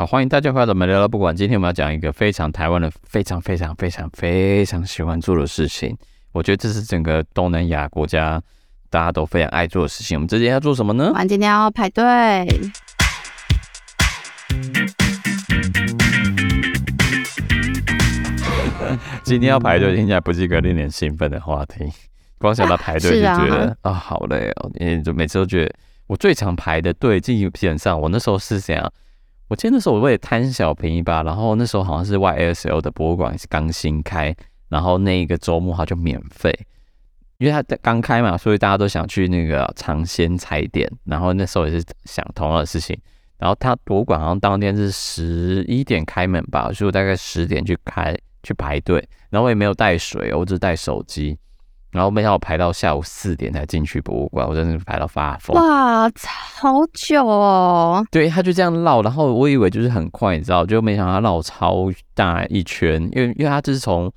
好，欢迎大家回到我们聊聊不管。今天我们要讲一个非常台湾人非常非常非常非常喜欢做的事情。我觉得这是整个东南亚国家大家都非常爱做的事情。我们今天要做什么呢？我们今天要排队。今天要排队，听起来不是一个令人兴奋的话题。光想到排队就觉得啊，啊，好累哦。因为就每次都觉得，我最常排的队，基本上我那时候是这样。我记得那时候我为了贪小便宜吧，然后那时候好像是 YSL 的博物馆是刚新开，然后那一个周末它就免费，因为它刚开嘛，所以大家都想去那个尝鲜踩点。然后那时候也是想同样的事情。然后它博物馆好像当天是十一点开门吧，所以我大概十点去开。去排队，然后我也没有带水，我只带手机，然后没想到我排到下午四点才进去博物馆，我真的是排到发疯。哇，好久哦！对，他就这样绕，然后我以为就是很快，你知道，就没想到他绕超大一圈，因为因为他就是从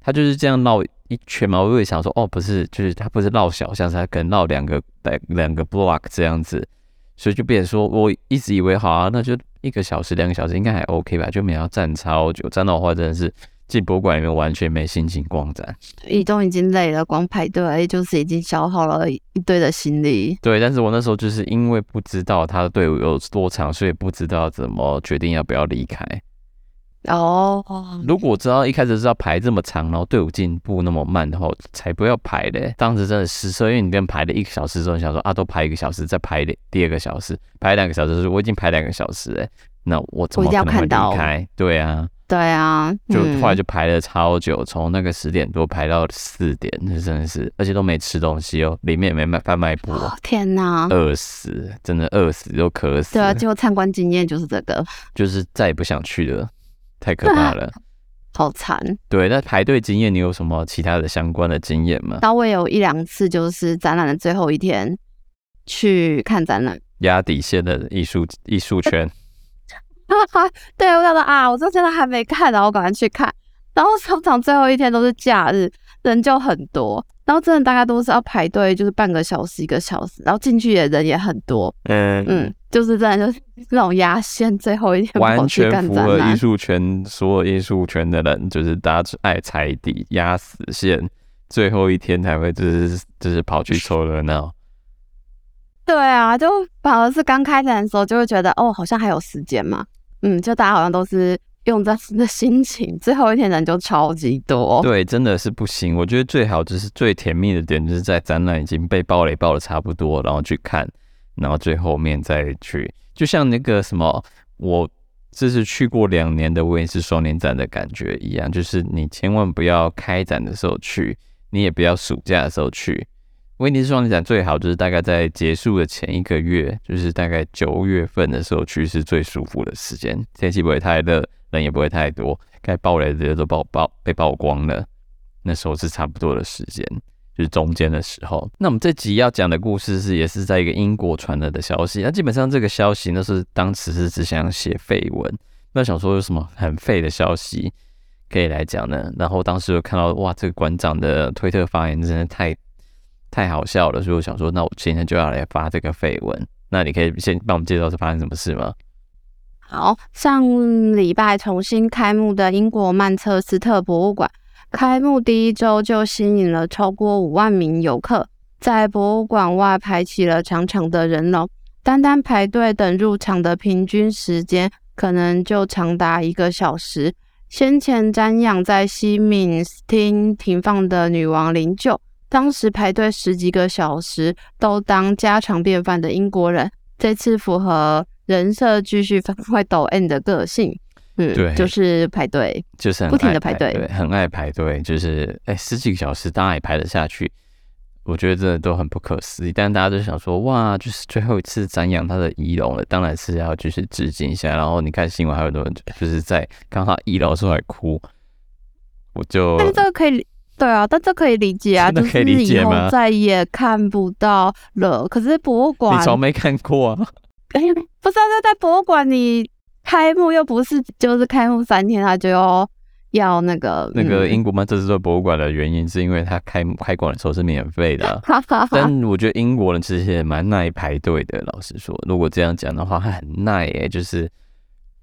他就是这样绕一圈嘛，我以为想说哦，不是，就是他不是绕小巷，是他可能绕两个两两个 block 这样子，所以就变成说我一直以为好啊，那就一个小时两个小时应该还 OK 吧，就没想到站超久，站到的话真的是。进博物馆里面完全没心情逛展，移动已经累了，光排队就是已经消耗了一堆的心力。对，但是我那时候就是因为不知道他的队伍有多长，所以不知道怎么决定要不要离开。哦，如果知道一开始是要排这么长，然后队伍进步那么慢的话，才不要排嘞。当时真的失策，因为你跟排了一个小时之后，你想说啊，都排一个小时，再排第二个小时，排两个小时，我已经排两个小时哎，那我怎么可能会离开？对啊。对啊，就后来就排了超久，从、嗯、那个十点多排到四点，那真的是，而且都没吃东西哦，里面也没卖贩卖部。天哪，饿死，真的饿死又渴死。对啊，就参观经验就是这个，就是再也不想去了，太可怕了，好惨。对，那排队经验，你有什么其他的相关的经验吗？那我有一两次，就是展览的最后一天去看展览，压底线的艺术艺术圈。哈哈，对，我想说啊，我这现在还没看，然后我赶快去看。然后商场最后一天都是假日，人就很多。然后真的大概都是要排队，就是半个小时、一个小时。然后进去也人也很多。嗯嗯，就是真的就是 那种压线，最后一天完全符合艺术圈，所有艺术圈的人就是大家爱踩底压死线，最后一天才会就是就是跑去凑热闹。对啊，就反而是刚开展的时候就会觉得哦，好像还有时间嘛。嗯，就大家好像都是用这样的心情，最后一天人就超级多。对，真的是不行。我觉得最好就是最甜蜜的点，就是在展览已经被爆雷爆的差不多，然后去看，然后最后面再去，就像那个什么，我这是去过两年的威尼斯双年展的感觉一样，就是你千万不要开展的时候去，你也不要暑假的时候去。威尼斯双年展最好就是大概在结束的前一个月，就是大概九月份的时候去是最舒服的时间，天气不会太热，人也不会太多，该爆雷的都爆爆被曝光了，那时候是差不多的时间，就是中间的时候。那我们这集要讲的故事是也是在一个英国传来的消息，那基本上这个消息那是当时是只想写废文，那想说有什么很废的消息可以来讲呢？然后当时有看到哇，这个馆长的推特发言真的太。太好笑了，所以我想说，那我今天就要来发这个绯闻。那你可以先帮我们介绍是发生什么事吗？好，上礼拜重新开幕的英国曼彻斯特博物馆，开幕第一周就吸引了超过五万名游客，在博物馆外排起了长长的人龙，单单排队等入场的平均时间可能就长达一个小时。先前瞻仰在西敏厅停放的女王灵柩。当时排队十几个小时都当家常便饭的英国人，这次符合人设继续发挥抖 N 的个性，嗯，对，就是排队，就是不停的排队，对，很爱排队，就是哎十几个小时当然也排得下去，我觉得这都很不可思议。但大家都想说，哇，就是最后一次瞻仰他的遗容了，当然是要就是致敬一下。然后你看新闻，还有很多人就是在刚好遗容的时候还哭，我就但是这个可以。对啊，但这可以理解啊，可以理解吗？就是以后再也看不到了。可是博物馆，你从没看过啊？哎，不是啊，在博物馆，你开幕又不是，就是开幕三天，他就要要那个那个英国曼彻斯特博物馆的原因，是因为他开开馆的时候是免费的。但我觉得英国人其实也蛮耐排队的。老实说，如果这样讲的话，他很耐耶，就是。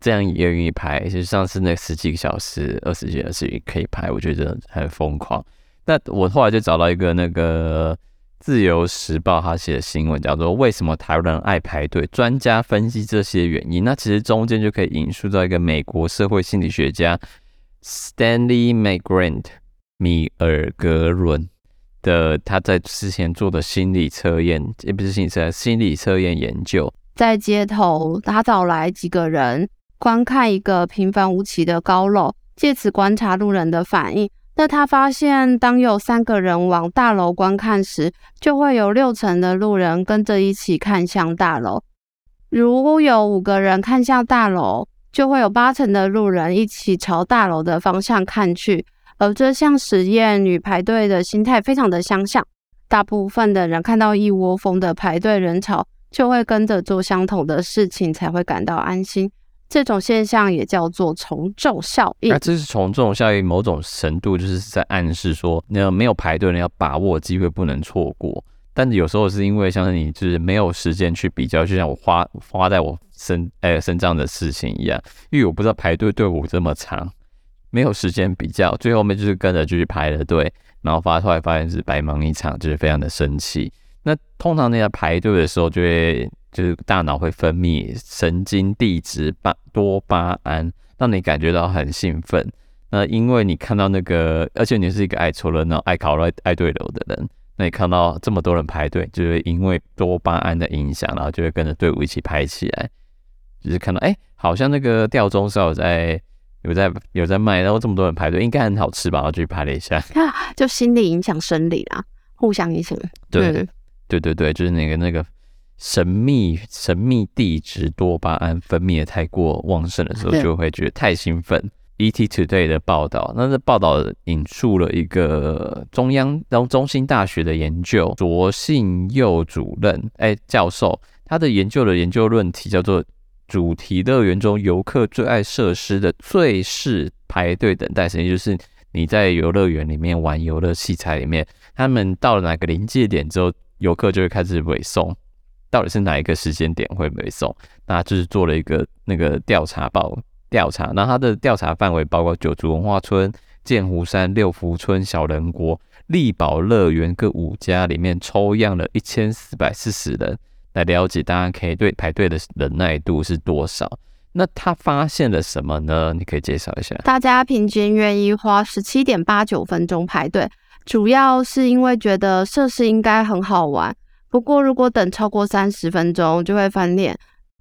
这样也愿意排，就上次那十几个小时、二十几个小时也可以排，我觉得很疯狂。那我后来就找到一个那个。自由时报他写的新闻叫做“为什么台湾人爱排队”，专家分析这些原因。那其实中间就可以引述到一个美国社会心理学家 Stanley McGrath 米尔格伦的他在之前做的心理测验，也不是心理测验，心理测验研究。在街头，他找来几个人观看一个平凡无奇的高楼，借此观察路人的反应。那他发现，当有三个人往大楼观看时，就会有六成的路人跟着一起看向大楼；如有五个人看向大楼，就会有八成的路人一起朝大楼的方向看去。而这项实验与排队的心态非常的相像，大部分的人看到一窝蜂的排队人潮，就会跟着做相同的事情，才会感到安心。这种现象也叫做从众效应。那这是从众效应，某种程度就是在暗示说，那没有排队的人要把握机会，不能错过。但有时候是因为像是你就是没有时间去比较，就像我花花在我身哎身上的事情一样，因为我不知道排队队伍这么长，没有时间比较，最后面就是跟着就去排了队，然后发出来发现是白忙一场，就是非常的生气。那通常那在排队的时候就会。就是大脑会分泌神经递质巴多巴胺，让你感觉到很兴奋。那因为你看到那个，而且你是一个爱凑热闹、爱考、爱爱对流的人，那你看到这么多人排队，就会因为多巴胺的影响，然后就会跟着队伍一起排起来。就是看到，哎、欸，好像那个吊钟是有在有在有在卖，然后这么多人排队，应该很好吃吧？然后就去排了一下，就心理影响生理啦，互相影响。对、嗯、对对对，就是那个那个。神秘神秘地质多巴胺分泌的太过旺盛的时候，就会觉得太兴奋。ET Today 的报道，那这报道引述了一个中央然后中心大学的研究，卓信佑主任哎、欸、教授，他的研究的研究论题叫做“主题乐园中游客最爱设施的最适排队等待时间”，就是你在游乐园里面玩游乐器材里面，他们到了哪个临界点之后，游客就会开始尾送。到底是哪一个时间点会没送？那就是做了一个那个调查报调查，那它的调查范围包括九族文化村、剑湖山、六福村、小人国、丽宝乐园各五家里面抽样了一千四百四十人，来了解大家可以对排队的忍耐度是多少。那他发现了什么呢？你可以介绍一下。大家平均愿意花十七点八九分钟排队，主要是因为觉得设施应该很好玩。不过，如果等超过三十分钟，就会翻脸。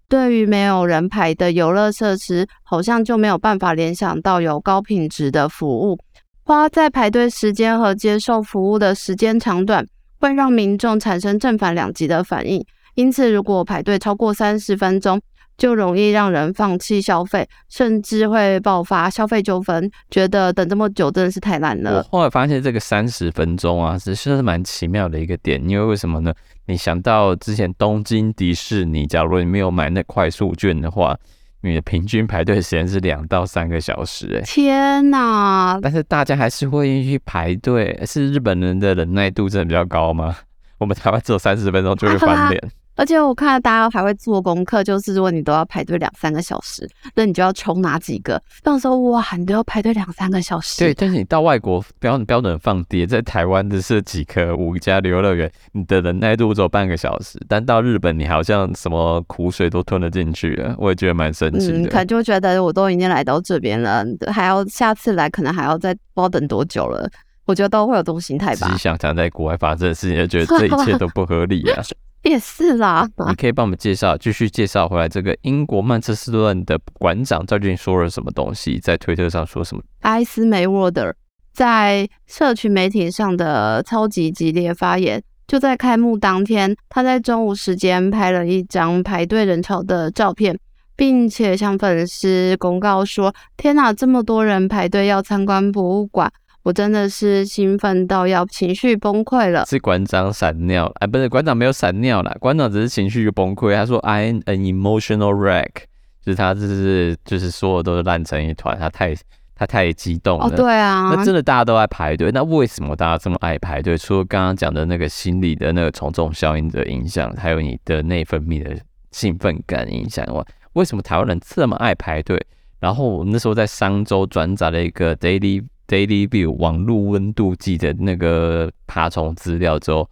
对于没有人排的游乐设施，好像就没有办法联想到有高品质的服务。花在排队时间和接受服务的时间长短，会让民众产生正反两极的反应。因此，如果排队超过三十分钟，就容易让人放弃消费，甚至会爆发消费纠纷。觉得等这么久真的是太烂了。我后来发现这个三十分钟啊，是是蛮奇妙的一个点。因为为什么呢？你想到之前东京迪士尼，假如你没有买那快速券的话，你的平均排队时间是两到三个小时。哎，天哪！但是大家还是会去排队，是日本人的忍耐度真的比较高吗？我们台湾只有三十分钟就会翻脸。而且我看到大家还会做功课，就是如果你都要排队两三个小时，那你就要抽哪几个？到时候哇，你都要排队两三个小时。对，但是你到外国标标准放低，在台湾的是几颗五家游乐园，你的忍耐度只有半个小时，但到日本你好像什么苦水都吞了进去了，我也觉得蛮神奇的。嗯，可能就觉得我都已经来到这边了，还要下次来，可能还要再不知道等多久了。我觉得都会有这种心态吧。自己想想在国外发生的事情，就觉得这一切都不合理啊。也是啦，你可以帮我们介绍，继续介绍回来。这个英国曼彻斯特的馆长究竟说了什么东西？在推特上说什么？艾斯梅沃德在社群媒体上的超级激烈发言，就在开幕当天，他在中午时间拍了一张排队人潮的照片，并且向粉丝公告说：“天哪，这么多人排队要参观博物馆！”我真的是兴奋到要情绪崩溃了。是馆长闪尿了，哎，不是馆长没有闪尿了，馆长只是情绪就崩溃。他说：“I am an emotional wreck。”就是他就是就是说的都是烂成一团，他太他太激动了。哦，对啊，那真的大家都爱排队，那为什么大家这么爱排队？除了刚刚讲的那个心理的那个从众效应的影响，还有你的内分泌的兴奋感影响外，为什么台湾人这么爱排队？然后我那时候在商周转载了一个 Daily Daily View 网络温度计的那个爬虫资料之后，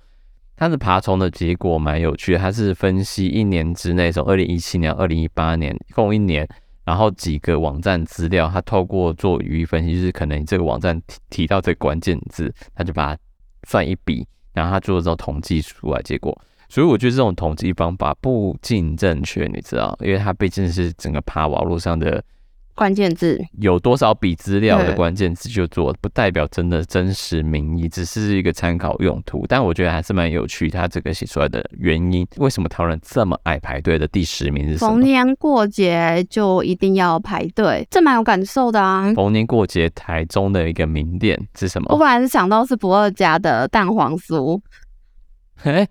它的爬虫的结果蛮有趣的，它是分析一年之内，从二零一七年、二零一八年共一年，然后几个网站资料，它透过做语义分析，就是可能你这个网站提提到这关键字，它就把它算一笔，然后它做了之后统计出来结果。所以我觉得这种统计方法不尽正确，你知道，因为它毕竟是整个爬网络上的。关键字有多少笔资料的关键字就做，不代表真的真实民意，只是一个参考用途。但我觉得还是蛮有趣，他这个写出来的原因，为什么台湾人这么爱排队的第十名是什么？逢年过节就一定要排队，这蛮有感受的啊。逢年过节，台中的一个名店是什么？我本来是想到是不二家的蛋黄酥。哎，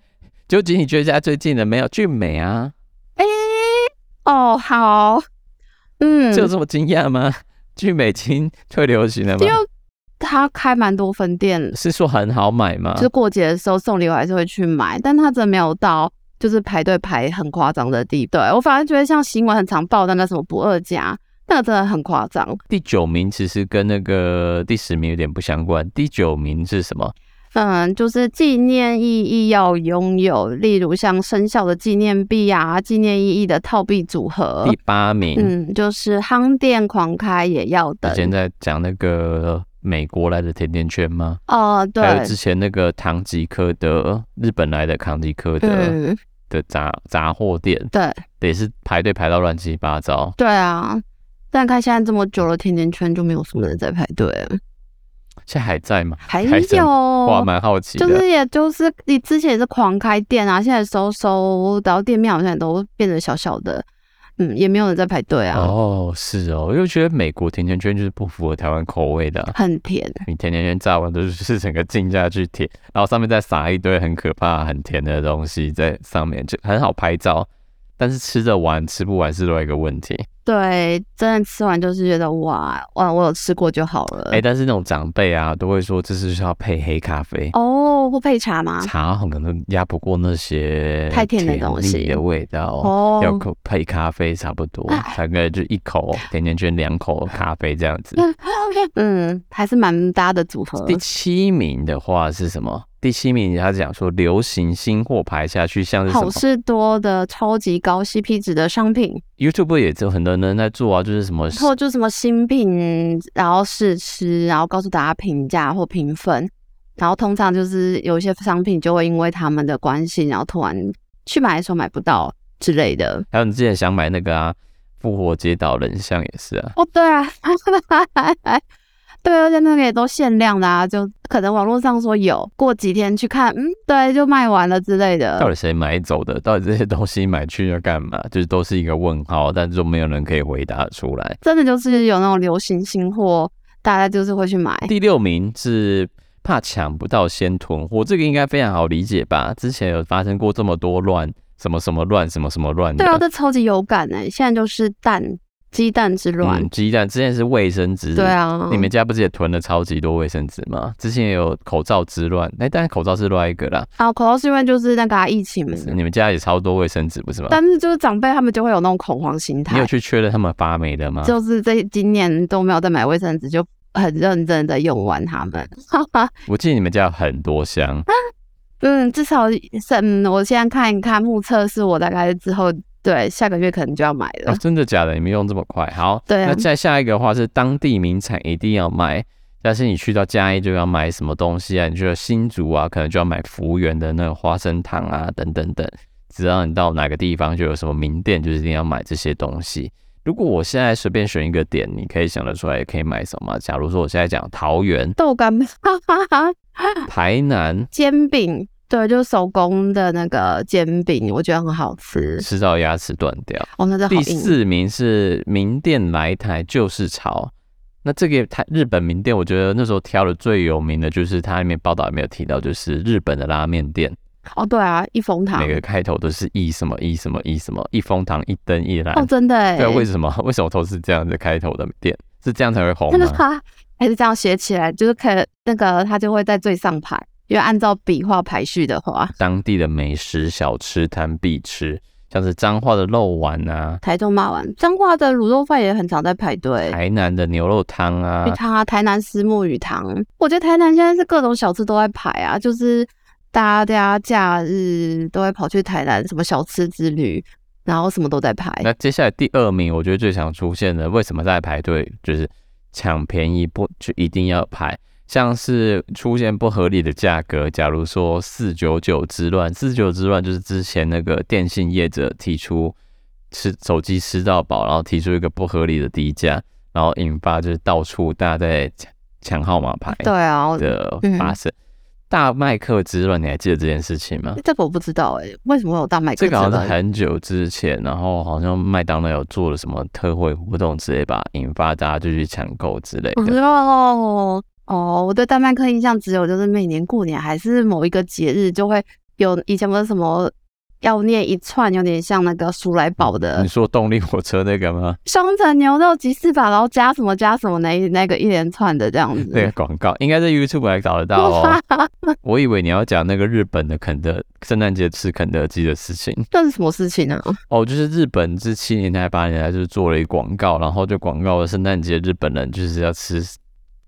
究竟你觉得家最近的没有俊美啊？哎，哦，好。嗯，就这么惊讶吗？聚美金退流行了吗？因为他开蛮多分店，是说很好买吗？就是过节的时候送礼，我还是会去买，但他真的没有到就是排队排很夸张的地步。对，我反而觉得像新闻很常报的那什么不二家，那个真的很夸张。第九名其实跟那个第十名有点不相关。第九名是什么？嗯，就是纪念意义要拥有，例如像生肖的纪念币啊，纪念意义的套币组合。第八名，嗯，就是夯店狂开也要的。现在讲那个美国来的甜甜圈吗？哦，对。还有之前那个唐吉诃德，日本来的唐吉诃德的杂杂货店，对，也是排队排到乱七八糟。对啊，但看现在这么久了，甜甜圈就没有什么人在排队了。现在还在吗？还有，哇，蛮好奇的。就是，也就是你之前也是狂开店啊，现在收收，然后店面好像都变得小小的，嗯，也没有人在排队啊。哦，是哦，我就觉得美国甜甜圈就是不符合台湾口味的，很甜。你甜甜圈炸完都是整个浸下去甜，然后上面再撒一堆很可怕、很甜的东西在上面，就很好拍照。但是吃着玩吃不完是另外一个问题。对，真的吃完就是觉得哇哇，我有吃过就好了。哎、欸，但是那种长辈啊，都会说这是需要配黑咖啡哦，不配茶吗？茶可能压不过那些太甜的东西的味道哦，要配咖啡差不多，大概就一口甜甜圈，两口咖啡这样子。嗯，还是蛮搭的组合。第七名的话是什么？第七名，他讲说流行新货排下去，像是好事多的超级高 CP 值的商品，YouTube 也有很多人在做啊，就是什么，然后就什么新品，然后试吃，然后告诉大家评价或评分，然后通常就是有一些商品就会因为他们的关系，然后突然去买的时候买不到之类的。还有你之前想买那个啊，复活节岛人像也是啊。哦，对啊。对，而且那个也都限量的啊，就可能网络上说有，过几天去看，嗯，对，就卖完了之类的。到底谁买走的？到底这些东西买去要干嘛？就是都是一个问号，但是就没有人可以回答出来。真的就是有那种流行新货，大家就是会去买。第六名是怕抢不到先囤货，这个应该非常好理解吧？之前有发生过这么多乱，什么什么乱，什么什么乱。对啊，这超级有感哎，现在就是蛋。鸡蛋之乱，鸡、嗯、蛋之前是卫生纸，对啊，你们家不是也囤了超级多卫生纸吗？之前也有口罩之乱，哎、欸，但是口罩是另外一个啦。啊，口罩是因为就是那个、啊、疫情嘛。你们家也超多卫生纸不是吗？但是就是长辈他们就会有那种恐慌心态。你有去确认他们发霉的吗？就是这今年都没有再买卫生纸，就很认真的用完他们。我记得你们家有很多箱。嗯，至少是嗯，我现在看一看目测是我大概之后。对，下个月可能就要买了。哦，真的假的？你们用这么快？好，对啊。那再下一个的话是当地名产一定要买，但是你去到嘉义就要买什么东西啊？你去到新竹啊，可能就要买福源的那个花生糖啊，等等等。只要你到哪个地方就有什么名店，就是一定要买这些东西。如果我现在随便选一个点，你可以想得出来也可以买什么？假如说我现在讲桃园豆干，台南煎饼。对，就是手工的那个煎饼，我觉得很好吃，吃到牙齿断掉。哦，那这第四名是名店来台就是潮。那这个台日本名店，我觉得那时候挑的最有名的就是它里面报道也没有提到，就是日本的拉面店。哦，对啊，一风堂，每个开头都是一什么一什么一什么一风堂一灯一兰。哦，真的哎。对，为什么？为什么都是这样子开头的店？是这样才会红吗？还是这样写起来，就是可那个它就会在最上排。因为按照笔画排序的话，当地的美食小吃摊必吃，像是彰化的肉丸啊，台中骂丸，彰化的卤肉饭也很常在排队，台南的牛肉汤啊，鱼汤啊，台南虱目鱼汤，我觉得台南现在是各种小吃都在排啊，就是大家假日都会跑去台南什么小吃之旅，然后什么都在排。那接下来第二名，我觉得最常出现的，为什么在排队？就是抢便宜不就一定要排？像是出现不合理的价格，假如说四九九之乱，四九之乱就是之前那个电信业者提出吃手机吃到饱，然后提出一个不合理的低价，然后引发就是到处大家在抢抢号码牌，对啊的发生。大麦克之乱，你还记得这件事情吗？这个我不知道哎、欸，为什么会有大麦克之乱？这个好像是很久之前，然后好像麦当劳有做了什么特惠活动之类吧，引发大家就去抢购之类的。哦。哦，我对大麦克印象只有就是每年过年还是某一个节日就会有，以前不是什么要念一串，有点像那个鼠来宝的。你说动力火车那个吗？双层牛肉吉士法，然后加什么加什么那那个一连串的这样子。那个广告应该在 YouTube 还找得到哦。我以为你要讲那个日本的肯德圣诞节吃肯德基的事情。那是什么事情呢？哦，就是日本自七年代八年代就是做了一广告，然后就广告了圣诞节日本人就是要吃。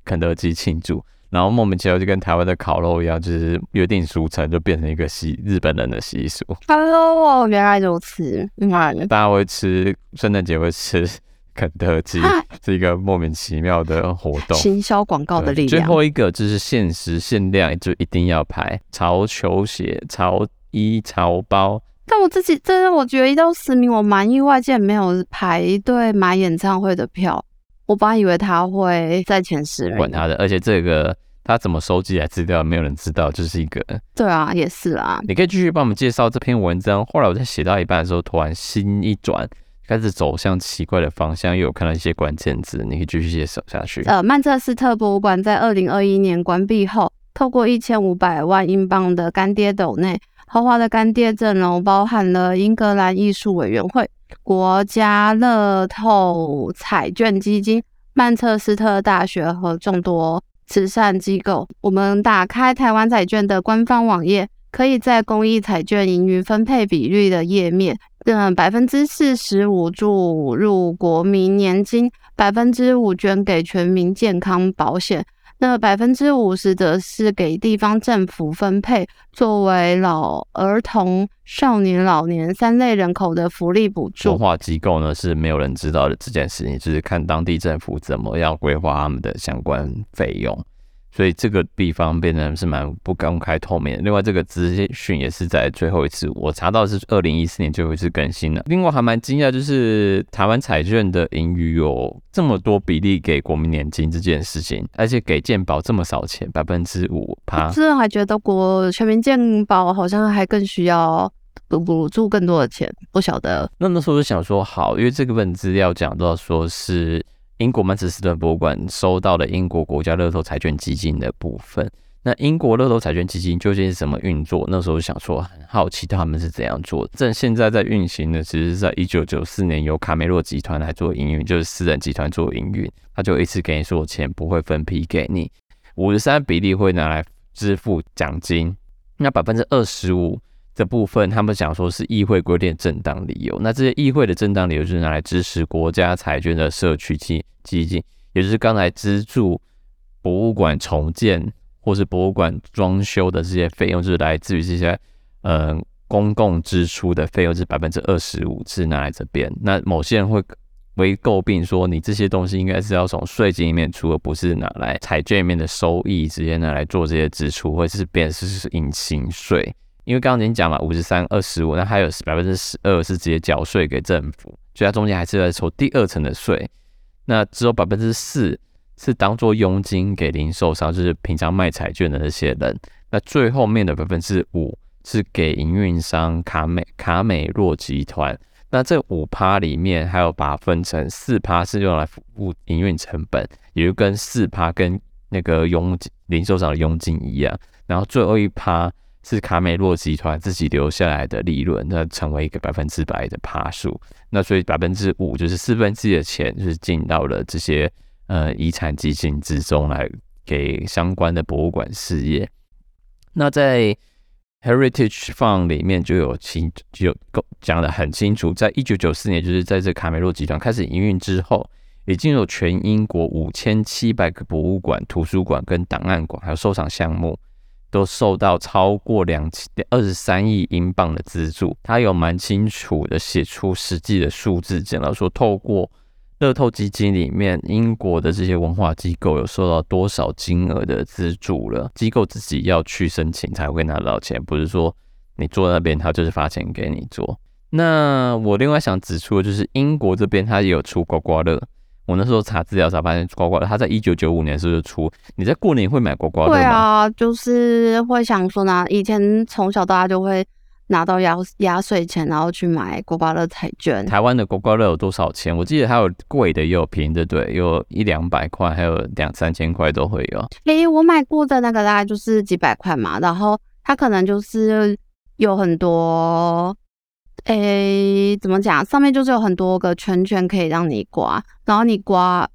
肯德基庆祝，然后莫名其妙就跟台湾的烤肉一样，就是约定俗成，就变成一个习日本人的习俗。Hello，原来如此。嗯，大家会吃圣诞节会吃肯德基，是一个莫名其妙的活动。行销广告的力量。最后一个就是限时限量，就一定要排潮球鞋、潮衣、潮包。但我自己真的，我觉得一到十名，我蛮意外，竟然没有排队买演唱会的票。我本来以为他会在前十名，管他的，而且这个他怎么收集来资料，没有人知道，就是一个。对啊，也是啊。你可以继续帮我们介绍这篇文章。后来我在写到一半的时候，突然心一转，开始走向奇怪的方向，又有看到一些关键字，你可以继续介绍下去。呃，曼彻斯特博物馆在二零二一年关闭后，透过一千五百万英镑的干爹斗内，豪华的干爹阵容包含了英格兰艺术委员会。国家乐透彩券基金、曼彻斯特大学和众多慈善机构。我们打开台湾彩券的官方网页，可以在公益彩券盈余分配比率的页面，嗯，百分之四十五注入国民年金，百分之五捐给全民健康保险。那百分之五十则是给地方政府分配，作为老儿童、少年、老年三类人口的福利补助。文化机构呢是没有人知道的这件事情，就是看当地政府怎么样规划他们的相关费用。所以这个地方变得是蛮不公开透明的。另外，这个资讯也是在最后一次我查到是二零一四年最后一次更新了。另外还蛮惊讶，就是台湾彩券的盈余有这么多比例给国民年金这件事情，而且给健保这么少钱，百分之五趴。是还觉得国全民健保好像还更需要补助更多的钱，不晓得。那那时候就想说，好，因为这个份资料讲到说是。英国曼彻斯特博物馆收到了英国国家乐透彩券基金的部分。那英国乐透彩券基金究竟是怎么运作？那时候想说很好奇他们是怎样做的。正现在在运行的，其实是在一九九四年由卡梅洛集团来做营运，就是私人集团做营运，他就一次给你说钱，不会分批给你，五十三比例会拿来支付奖金，那百分之二十五。的部分，他们想说是议会规定正当理由。那这些议会的正当理由就是拿来支持国家彩券的社区基基金，也就是刚才资助博物馆重建或是博物馆装修的这些费用，就是来自于这些呃公共支出的费用，是百分之二十五是拿来这边。那某些人会为诟病说，你这些东西应该是要从税金里面出，而不是拿来财券里面的收益直接拿来做这些支出，或者是变是隐形税。因为刚刚已经讲了五十三、二十五，那还有百分之十二是直接缴税给政府，所以它中间还是在抽第二层的税。那只有百分之四是当做佣金给零售商，就是平常卖彩券的那些人。那最后面的百分之五是给营运商卡美卡美洛集团。那这五趴里面还有把它分成四趴是用来服务营运成本，也就跟四趴跟那个佣金零售商的佣金一样。然后最后一趴。是卡美洛集团自己留下来的利润，那成为一个百分之百的趴数。那所以百分之五就是四分之一的钱，就是进到了这些呃遗产基金之中来给相关的博物馆事业。那在 Heritage Fund 里面就有清就有讲得很清楚，在一九九四年，就是在这卡梅洛集团开始营运之后，已经有全英国五千七百个博物馆、图书馆跟档案馆，还有收藏项目，都受到超过两千二十三亿英镑的资助。他有蛮清楚的写出实际的数字，讲到说透过。乐透基金里面，英国的这些文化机构有受到多少金额的资助了？机构自己要去申请才会拿到钱，不是说你坐在那边他就是发钱给你做。那我另外想指出的就是，英国这边他也有出刮刮乐。我那时候查资料才发现，刮刮乐它在一九九五年是不是出？你在过年会买刮刮乐吗？对啊，就是会想说呢，以前从小到大就会。拿到压压岁钱，然后去买刮刮乐彩券。台湾的刮刮乐有多少钱？我记得还有贵的，也有便宜的，对，有一两百块，还有两三千块都会有。诶、欸，我买过的那个大概就是几百块嘛，然后它可能就是有很多，诶、怎么讲？上面就是有很多个圈圈可以让你刮，然后你刮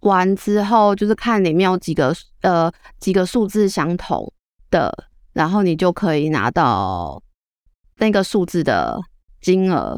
完之后，就是看里面有几个呃几个数字相同的，然后你就可以拿到。那个数字的金额，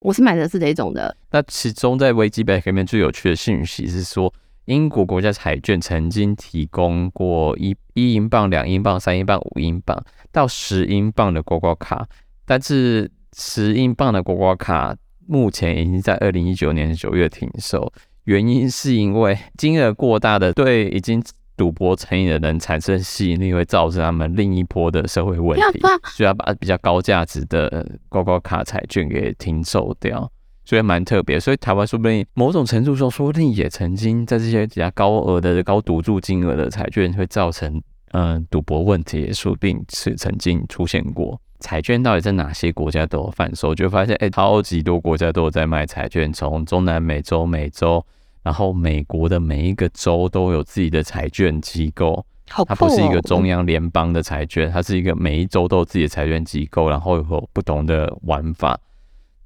我是买的是哪种的？那其中在维基百科里面最有趣的信息是说，英国国家彩券曾经提供过一一英镑、两英镑、三英镑、五英镑到十英镑的刮刮卡，但是十英镑的刮刮卡目前已经在二零一九年九月停售，原因是因为金额过大的，对已经。赌博成瘾的人产生吸引力，会造成他们另一波的社会问题，需要把比较高价值的刮刮卡彩券给停售掉，所以蛮特别。所以台湾说不定某种程度上，说不定也曾经在这些比较高额的高赌注金额的彩券会造成嗯赌博问题，说不定是曾经出现过。彩券到底在哪些国家都有贩售，就发现哎、欸，超级多国家都有在卖彩券，从中南美洲、美洲。然后美国的每一个州都有自己的彩券机构，它不是一个中央联邦的彩券，它是一个每一州都有自己的彩券机构，然后有不同的玩法。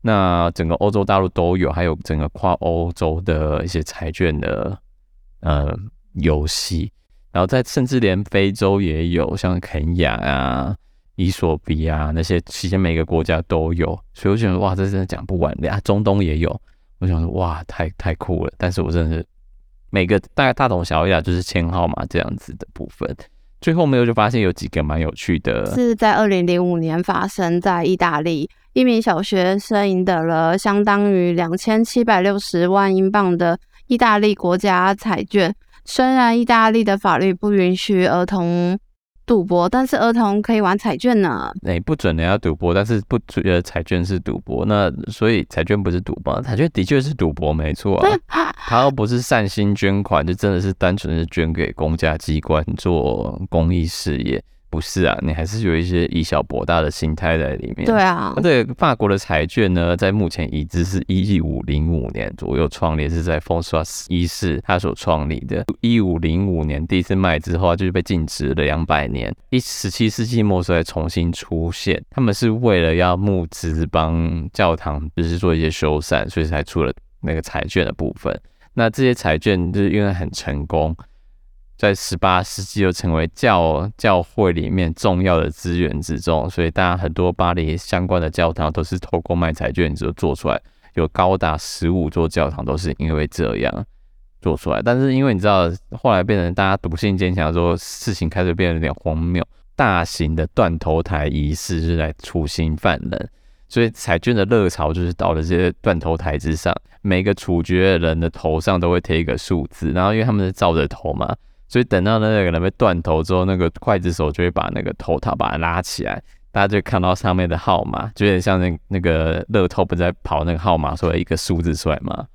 那整个欧洲大陆都有，还有整个跨欧洲的一些彩券的呃游戏，然后在甚至连非洲也有，像肯亚啊、伊索比亚那些，其实每个国家都有。所以我觉得哇，这真的讲不完的啊，中东也有。我想说，哇，太太酷了！但是我真的是每个大概大同小异啊，就是签号码这样子的部分。最后没有就发现有几个蛮有趣的，是在二零零五年发生在意大利，一名小学生赢得了相当于两千七百六十万英镑的意大利国家彩券。虽然意大利的法律不允许儿童。赌博，但是儿童可以玩彩券呢。哎、欸，不准人家赌博，但是不觉得彩券是赌博。那所以彩券不是赌博，彩券的确是赌博，没错啊。他又不是善心捐款，就真的是单纯是捐给公家机关做公益事业。不是啊，你还是有一些以小博大的心态在里面。对啊，对，法国的财券呢，在目前已知是一五零五年左右创立，是在丰索斯一世他所创立的。一五零五年第一次卖之后，就是被禁止了两百年。一十七世纪末时才重新出现，他们是为了要募资帮教堂，就是做一些修缮，所以才出了那个财券的部分。那这些彩券就是因为很成功。在十八世纪又成为教教会里面重要的资源之中，所以大家很多巴黎相关的教堂都是透过卖彩券就做出来，有高达十五座教堂都是因为这样做出来。但是因为你知道，后来变成大家赌性坚强之后，事情开始变得有点荒谬，大型的断头台仪式是来处刑犯人，所以彩券的热潮就是到了这些断头台之上，每个处决的人的头上都会贴一个数字，然后因为他们是照着头嘛。所以等到那个人被断头之后，那个刽子手就会把那个头套把它拉起来，大家就看到上面的号码，就有点像那那个乐透不在跑那个号码，出来一个数字出来吗？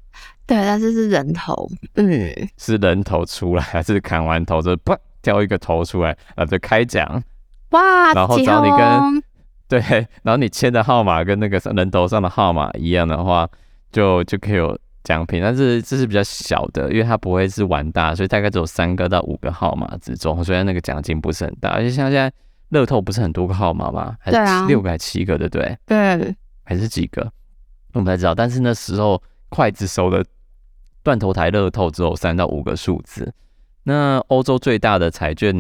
对，但是是人头，嗯，是人头出来，还是砍完头之后啪掉一个头出来，然后，就开奖哇，然后只要你跟 对，然后你签的号码跟那个人头上的号码一样的话，就就可以有。奖品，但是这是比较小的，因为它不会是玩大，所以大概只有三个到五个号码之中，所以那个奖金不是很大。而且像现在乐透不是很多个号码吗？还是六个还七个，对不对？对，还是几个？我们才知道。但是那时候筷子手的断头台乐透只有三到五个数字。那欧洲最大的彩券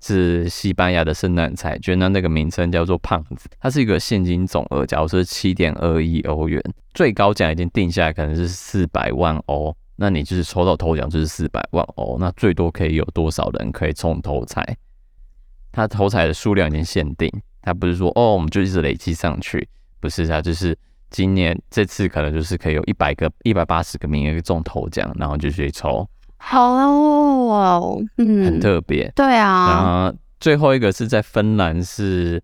是西班牙的圣诞彩券，那那个名称叫做胖子，它是一个现金总额，假如说七点二亿欧元，最高奖已经定下来，可能是四百万欧，那你就是抽到头奖就是四百万欧，那最多可以有多少人可以中头彩？它头彩的数量已经限定，它不是说哦，我们就一直累积上去，不是，它就是今年这次可能就是可以有一百个、一百八十个名额中头奖，然后就去抽。好哦，嗯，很特别，对啊。然后最后一个是在芬兰，是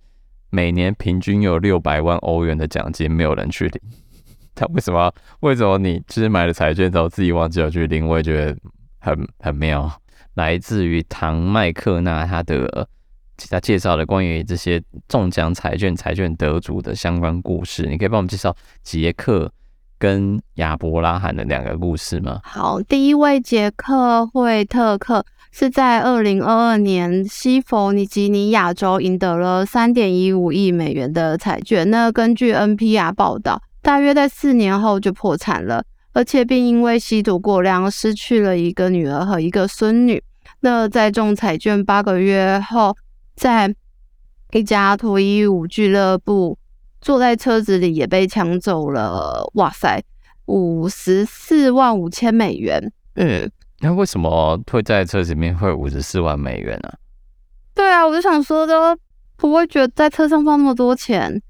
每年平均有六百万欧元的奖金，没有人去领。他为什么？为什么你就是买了彩券之后自己忘记了去领？我也觉得很 很妙。来自于唐麦克纳他的其他介绍的关于这些中奖彩券彩券得主的相关故事，你可以帮我们介绍杰克。跟亚伯拉罕的两个故事吗？好，第一位杰克惠特克是在二零二二年西弗吉尼亚州赢得了三点一五亿美元的彩券。那根据 NPR 报道，大约在四年后就破产了，而且并因为吸毒过量失去了一个女儿和一个孙女。那在中彩券八个月后，在一家脱衣舞俱乐部。坐在车子里也被抢走了，哇塞，五十四万五千美元。嗯，那为什么会在车子里面会五十四万美元呢？啊？对啊，我就想说，都不会觉得在车上放那么多钱。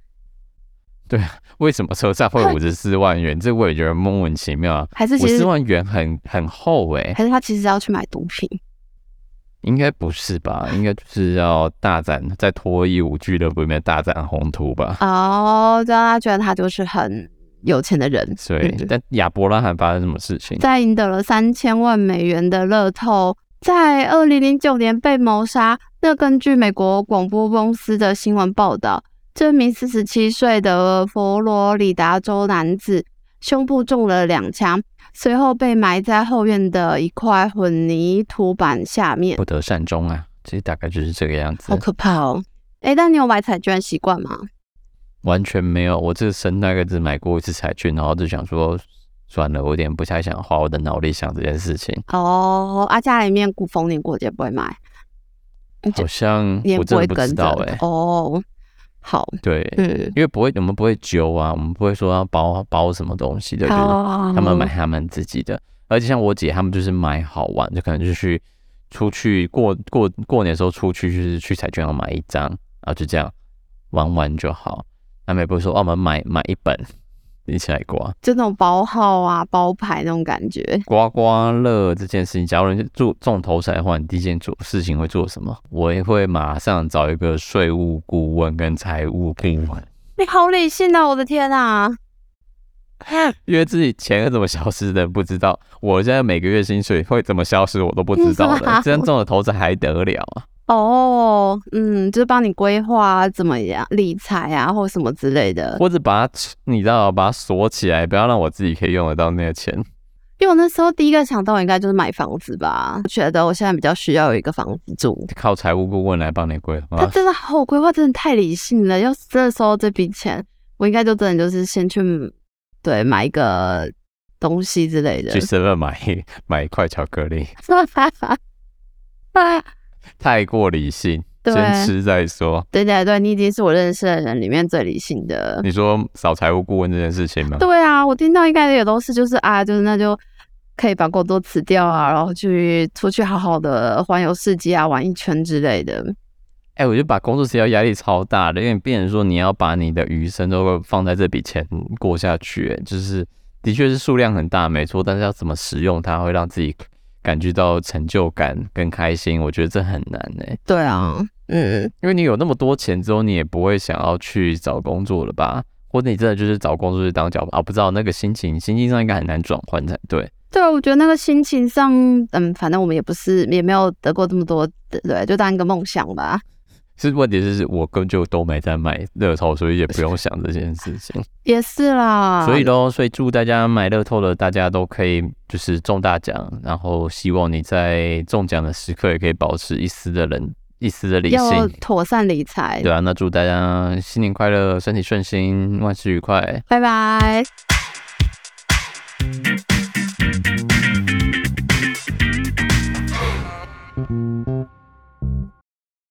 对啊，为什么车上会五十四万元？这我也觉得莫名其妙啊。还是五十四万元很很厚诶、欸？还是他其实要去买毒品？应该不是吧？应该就是要大展在脱衣舞俱乐部里面大展宏图吧？哦，让他觉得他就是很有钱的人。对，嗯、但亚伯拉罕发生什么事情？在赢得了三千万美元的乐透，在二零零九年被谋杀。那根据美国广播公司的新闻报道，这名四十七岁的佛罗里达州男子胸部中了两枪。随后被埋在后院的一块混凝土板下面，不得善终啊！其实大概就是这个样子，好可怕哦！哎、欸，但你有买彩券习惯吗？完全没有，我这生大概只买过一次彩券，然后就想说算了，我有点不太想花我的脑力想这件事情。哦，啊，家里面过逢年过节不会买，好像我真的不知道哎、欸。哦。好，对，嗯，因为不会，我们不会揪啊，我们不会说要包包什么东西的，就是他们买他们自己的。而且像我姐他们就是买好玩，就可能就去出去过过过年的时候出去，就是去彩券行买一张，然后就这样玩玩就好。他们也不会说哦，我们买买一本。一起来刮，就那种包号啊、包牌那种感觉。刮刮乐这件事情，假如你做中头彩的话，你第一件做事情会做什么？我也会马上找一个税务顾问跟财务顾问。你好理性啊！我的天啊！因为自己钱是怎么消失的不知道，我现在每个月薪水会怎么消失我都不知道的。这样中了头彩还得了啊？哦，嗯，就是帮你规划怎么样理财啊，或什么之类的，或者把它，你知道，把它锁起来，不要让我自己可以用得到那个钱。因为我那时候第一个想到应该就是买房子吧，我觉得我现在比较需要有一个房子住，靠财务顾问来帮你规划。他真的好规划，真的太理性了。要是真的收到这笔钱，我应该就真的就是先去对买一个东西之类的，去 seven 买买一块巧克力。太过理性，先吃再说。对对对，你已经是我认识的人里面最理性的。你说找财务顾问这件事情吗？对啊，我听到应该也都是，就是啊，就是那就可以把工作辞掉啊，然后去出去好好的环游世界啊，玩一圈之类的。哎、欸，我觉得把工作辞掉压力超大的，因为变成说你要把你的余生都放在这笔钱过下去，欸，就是的确是数量很大，没错，但是要怎么使用它，会让自己。感觉到成就感跟开心，我觉得这很难呢、欸。对啊，嗯，因为你有那么多钱之后，你也不会想要去找工作了吧？或者你真的就是找工作去当脚啊？不知道那个心情，心情上应该很难转换才对。对啊，我觉得那个心情上，嗯，反正我们也不是，也没有得过这么多，对，就当一个梦想吧。是问题就是我根本就都没在买乐透，所以也不用想这件事情。也是啦，所以喽，所以祝大家买乐透的大家都可以就是中大奖，然后希望你在中奖的时刻也可以保持一丝的人一丝的理性，要妥善理财。对啊，那祝大家新年快乐，身体顺心，万事愉快，拜拜。